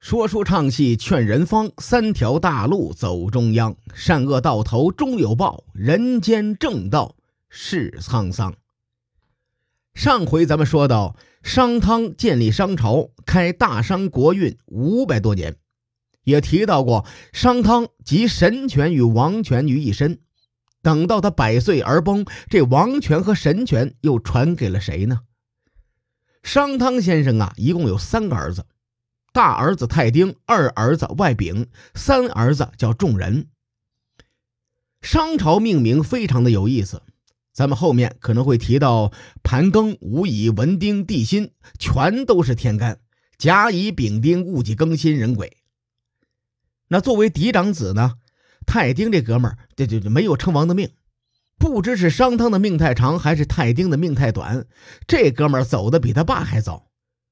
说书唱戏劝人方，三条大路走中央。善恶到头终有报，人间正道是沧桑。上回咱们说到，商汤建立商朝，开大商国运五百多年，也提到过商汤集神权与王权于一身。等到他百岁而崩，这王权和神权又传给了谁呢？商汤先生啊，一共有三个儿子。大儿子太丁，二儿子外丙，三儿子叫仲仁。商朝命名非常的有意思，咱们后面可能会提到盘庚、午乙、文丁、帝辛，全都是天干。甲乙丙丁戊己庚辛壬癸。那作为嫡长子呢，太丁这哥们儿，这就没有称王的命，不知是商汤的命太长，还是太丁的命太短，这哥们儿走的比他爸还早。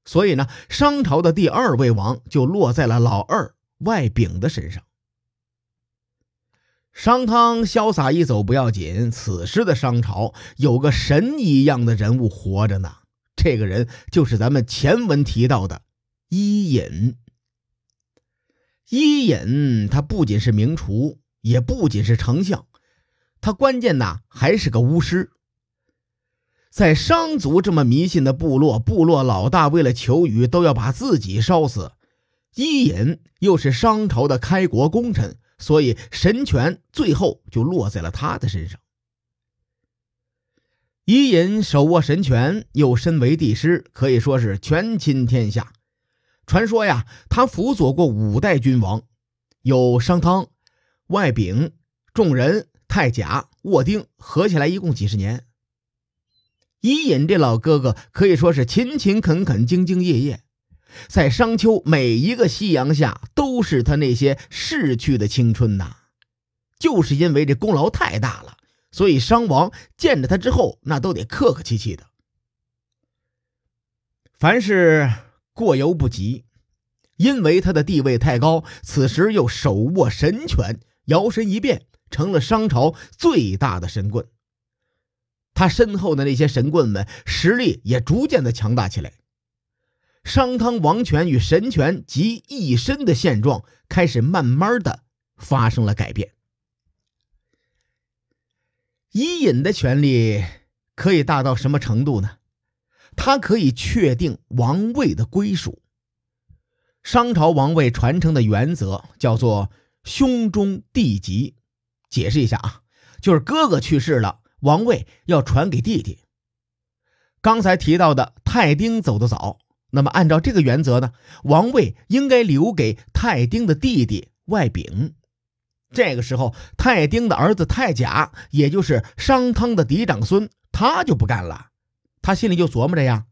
所以呢，商朝的第二位王就落在了老二外丙的身上。商汤潇洒一走不要紧，此时的商朝有个神一样的人物活着呢。这个人就是咱们前文提到的伊尹。伊尹他不仅是名厨，也不仅是丞相，他关键呢还是个巫师。在商族这么迷信的部落，部落老大为了求雨都要把自己烧死。伊尹又是商朝的开国功臣，所以神权最后就落在了他的身上。伊尹手握神权，又身为帝师，可以说是权倾天下。传说呀，他辅佐过五代君王，有商汤、外丙、仲仁、太甲、沃丁，合起来一共几十年。伊尹这老哥哥可以说是勤勤恳恳、兢兢业业，在商丘每一个夕阳下，都是他那些逝去的青春呐。就是因为这功劳太大了，所以商王见着他之后，那都得客客气气的。凡事过犹不及，因为他的地位太高，此时又手握神权，摇身一变成了商朝最大的神棍。他身后的那些神棍们实力也逐渐的强大起来，商汤王权与神权集一身的现状开始慢慢的发生了改变。伊尹的权力可以大到什么程度呢？他可以确定王位的归属。商朝王位传承的原则叫做兄终弟及，解释一下啊，就是哥哥去世了。王位要传给弟弟。刚才提到的太丁走得早，那么按照这个原则呢，王位应该留给太丁的弟弟外丙。这个时候，太丁的儿子太甲，也就是商汤的嫡长孙，他就不干了。他心里就琢磨着呀：“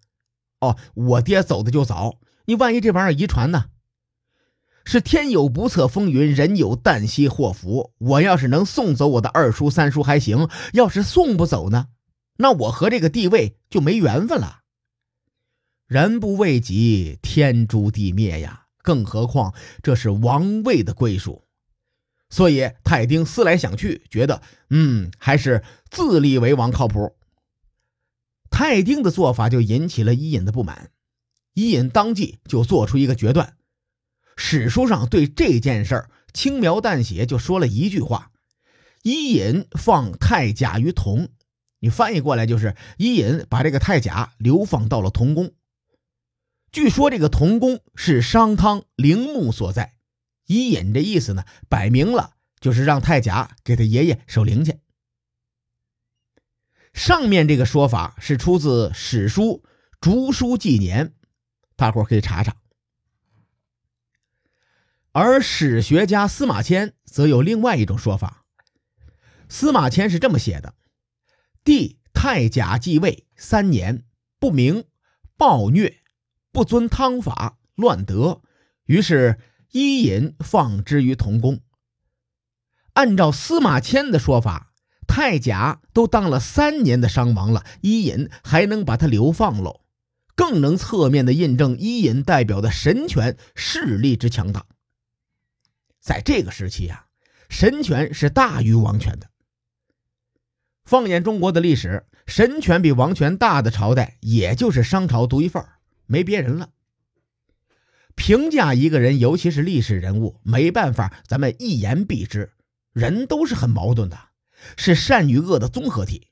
哦，我爹走的就早，你万一这玩意儿遗传呢？”是天有不测风云，人有旦夕祸福。我要是能送走我的二叔、三叔还行，要是送不走呢，那我和这个地位就没缘分了。人不为己，天诛地灭呀！更何况这是王位的归属。所以太丁思来想去，觉得嗯，还是自立为王靠谱。太丁的做法就引起了伊尹的不满，伊尹当即就做出一个决断。史书上对这件事儿轻描淡写，就说了一句话：“伊尹放太甲于同。”你翻译过来就是伊尹把这个太甲流放到了同宫。据说这个同宫是商汤陵墓所在。伊尹这意思呢，摆明了就是让太甲给他爷爷守灵去。上面这个说法是出自史书《竹书纪年》，大伙可以查查。而史学家司马迁则有另外一种说法。司马迁是这么写的：“帝太甲继位三年，不明，暴虐，不遵汤法，乱德，于是伊尹放之于同宫。”按照司马迁的说法，太甲都当了三年的商王了，伊尹还能把他流放喽，更能侧面的印证伊尹代表的神权势力之强大。在这个时期啊，神权是大于王权的。放眼中国的历史，神权比王权大的朝代，也就是商朝独一份没别人了。评价一个人，尤其是历史人物，没办法，咱们一言蔽之，人都是很矛盾的，是善与恶的综合体。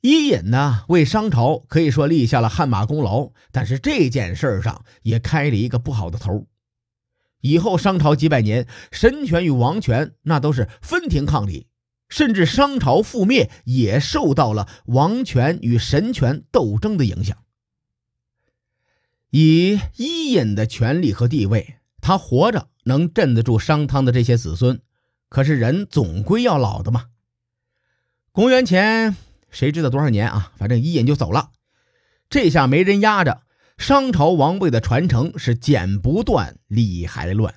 伊尹呢，为商朝可以说立下了汗马功劳，但是这件事上也开了一个不好的头。以后商朝几百年，神权与王权那都是分庭抗礼，甚至商朝覆灭也受到了王权与神权斗争的影响。以伊尹的权力和地位，他活着能镇得住商汤的这些子孙。可是人总归要老的嘛。公元前谁知道多少年啊？反正伊尹就走了，这下没人压着，商朝王位的传承是剪不断，理还乱，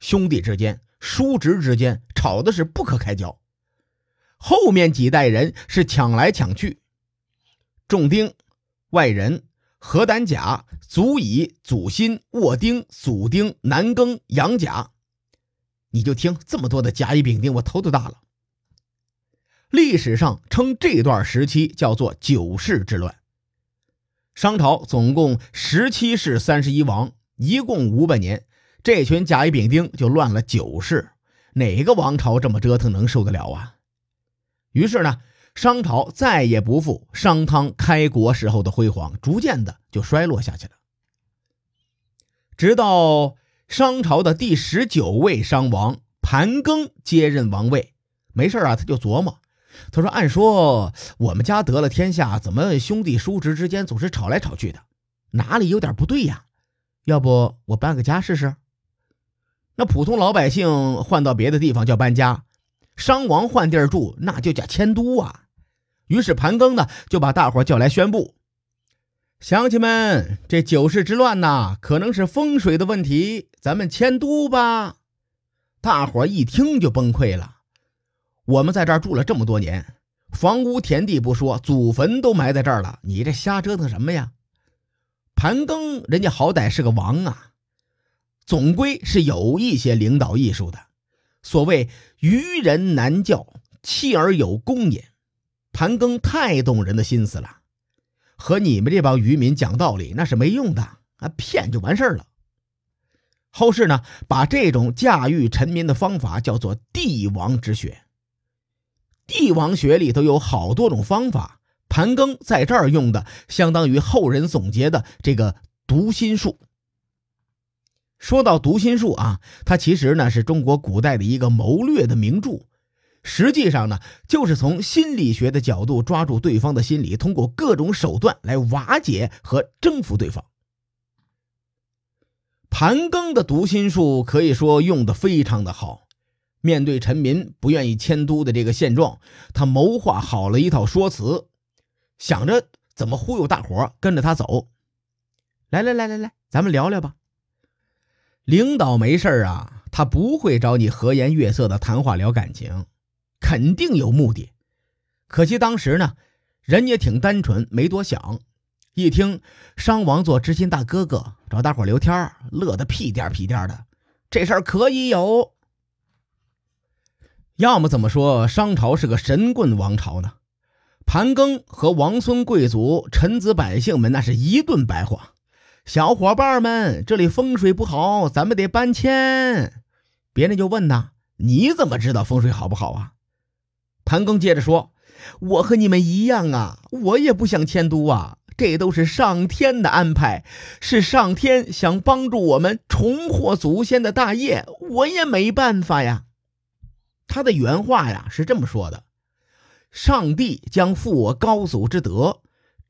兄弟之间、叔侄之间吵的是不可开交。后面几代人是抢来抢去，仲丁、外人。何胆甲、祖乙、祖辛、沃丁、祖丁、南庚、阳甲，你就听这么多的甲乙丙丁，我头都大了。历史上称这段时期叫做九世之乱。商朝总共十七世三十一王，一共五百年，这群甲乙丙丁就乱了九世，哪个王朝这么折腾能受得了啊？于是呢。商朝再也不复商汤开国时候的辉煌，逐渐的就衰落下去了。直到商朝的第十九位商王盘庚接任王位，没事啊，他就琢磨，他说：“按说我们家得了天下，怎么兄弟叔侄之间总是吵来吵去的？哪里有点不对呀？要不我搬个家试试？那普通老百姓换到别的地方叫搬家，商王换地儿住那就叫迁都啊。”于是盘庚呢就把大伙叫来宣布：“乡亲们，这九世之乱呐，可能是风水的问题，咱们迁都吧。”大伙一听就崩溃了。我们在这儿住了这么多年，房屋田地不说，祖坟都埋在这儿了，你这瞎折腾什么呀？盘庚人家好歹是个王啊，总归是有一些领导艺术的。所谓愚人难教，弃而有功也。盘庚太懂人的心思了，和你们这帮渔民讲道理那是没用的啊，骗就完事儿了。后世呢，把这种驾驭臣民的方法叫做帝王之学。帝王学里头有好多种方法，盘庚在这儿用的相当于后人总结的这个读心术。说到读心术啊，它其实呢是中国古代的一个谋略的名著。实际上呢，就是从心理学的角度抓住对方的心理，通过各种手段来瓦解和征服对方。盘庚的读心术可以说用的非常的好。面对臣民不愿意迁都的这个现状，他谋划好了一套说辞，想着怎么忽悠大伙跟着他走。来来来来来，咱们聊聊吧。领导没事啊，他不会找你和颜悦色的谈话聊感情。肯定有目的，可惜当时呢，人也挺单纯，没多想。一听商王做知心大哥哥，找大伙聊天，乐得屁颠屁颠的。这事儿可以有。要么怎么说商朝是个神棍王朝呢？盘庚和王孙贵族、臣子百姓们那是一顿白话。小伙伴们，这里风水不好，咱们得搬迁。别人就问呐：“你怎么知道风水好不好啊？”盘庚接着说：“我和你们一样啊，我也不想迁都啊，这都是上天的安排，是上天想帮助我们重获祖先的大业，我也没办法呀。”他的原话呀是这么说的：“上帝将负我高祖之德，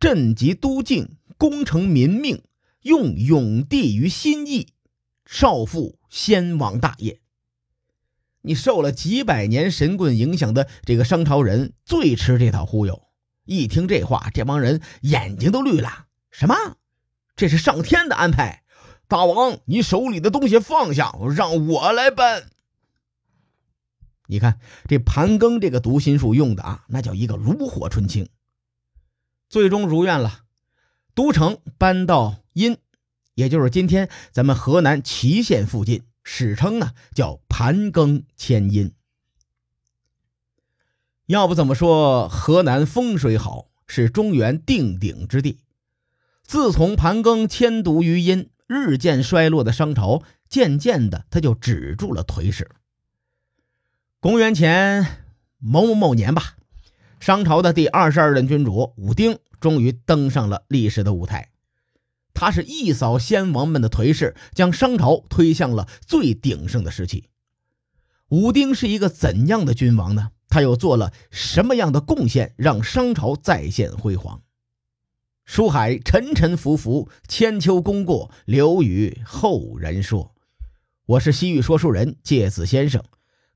镇极都境，功成民命，用永帝于心意，少负先王大业。”你受了几百年神棍影响的这个商朝人最吃这套忽悠，一听这话，这帮人眼睛都绿了。什么？这是上天的安排？大王，你手里的东西放下，让我来搬。你看这盘庚这个读心术用的啊，那叫一个炉火纯青。最终如愿了，都城搬到殷，也就是今天咱们河南淇县附近。史称呢叫盘庚迁殷。要不怎么说河南风水好，是中原定鼎之地。自从盘庚迁都于殷，日渐衰落的商朝，渐渐的他就止住了颓势。公元前某某某年吧，商朝的第二十二任君主武丁终于登上了历史的舞台。他是一扫先王们的颓势，将商朝推向了最鼎盛的时期。武丁是一个怎样的君王呢？他又做了什么样的贡献，让商朝再现辉煌？书海沉沉浮浮，千秋功过留与后人说。我是西域说书人介子先生，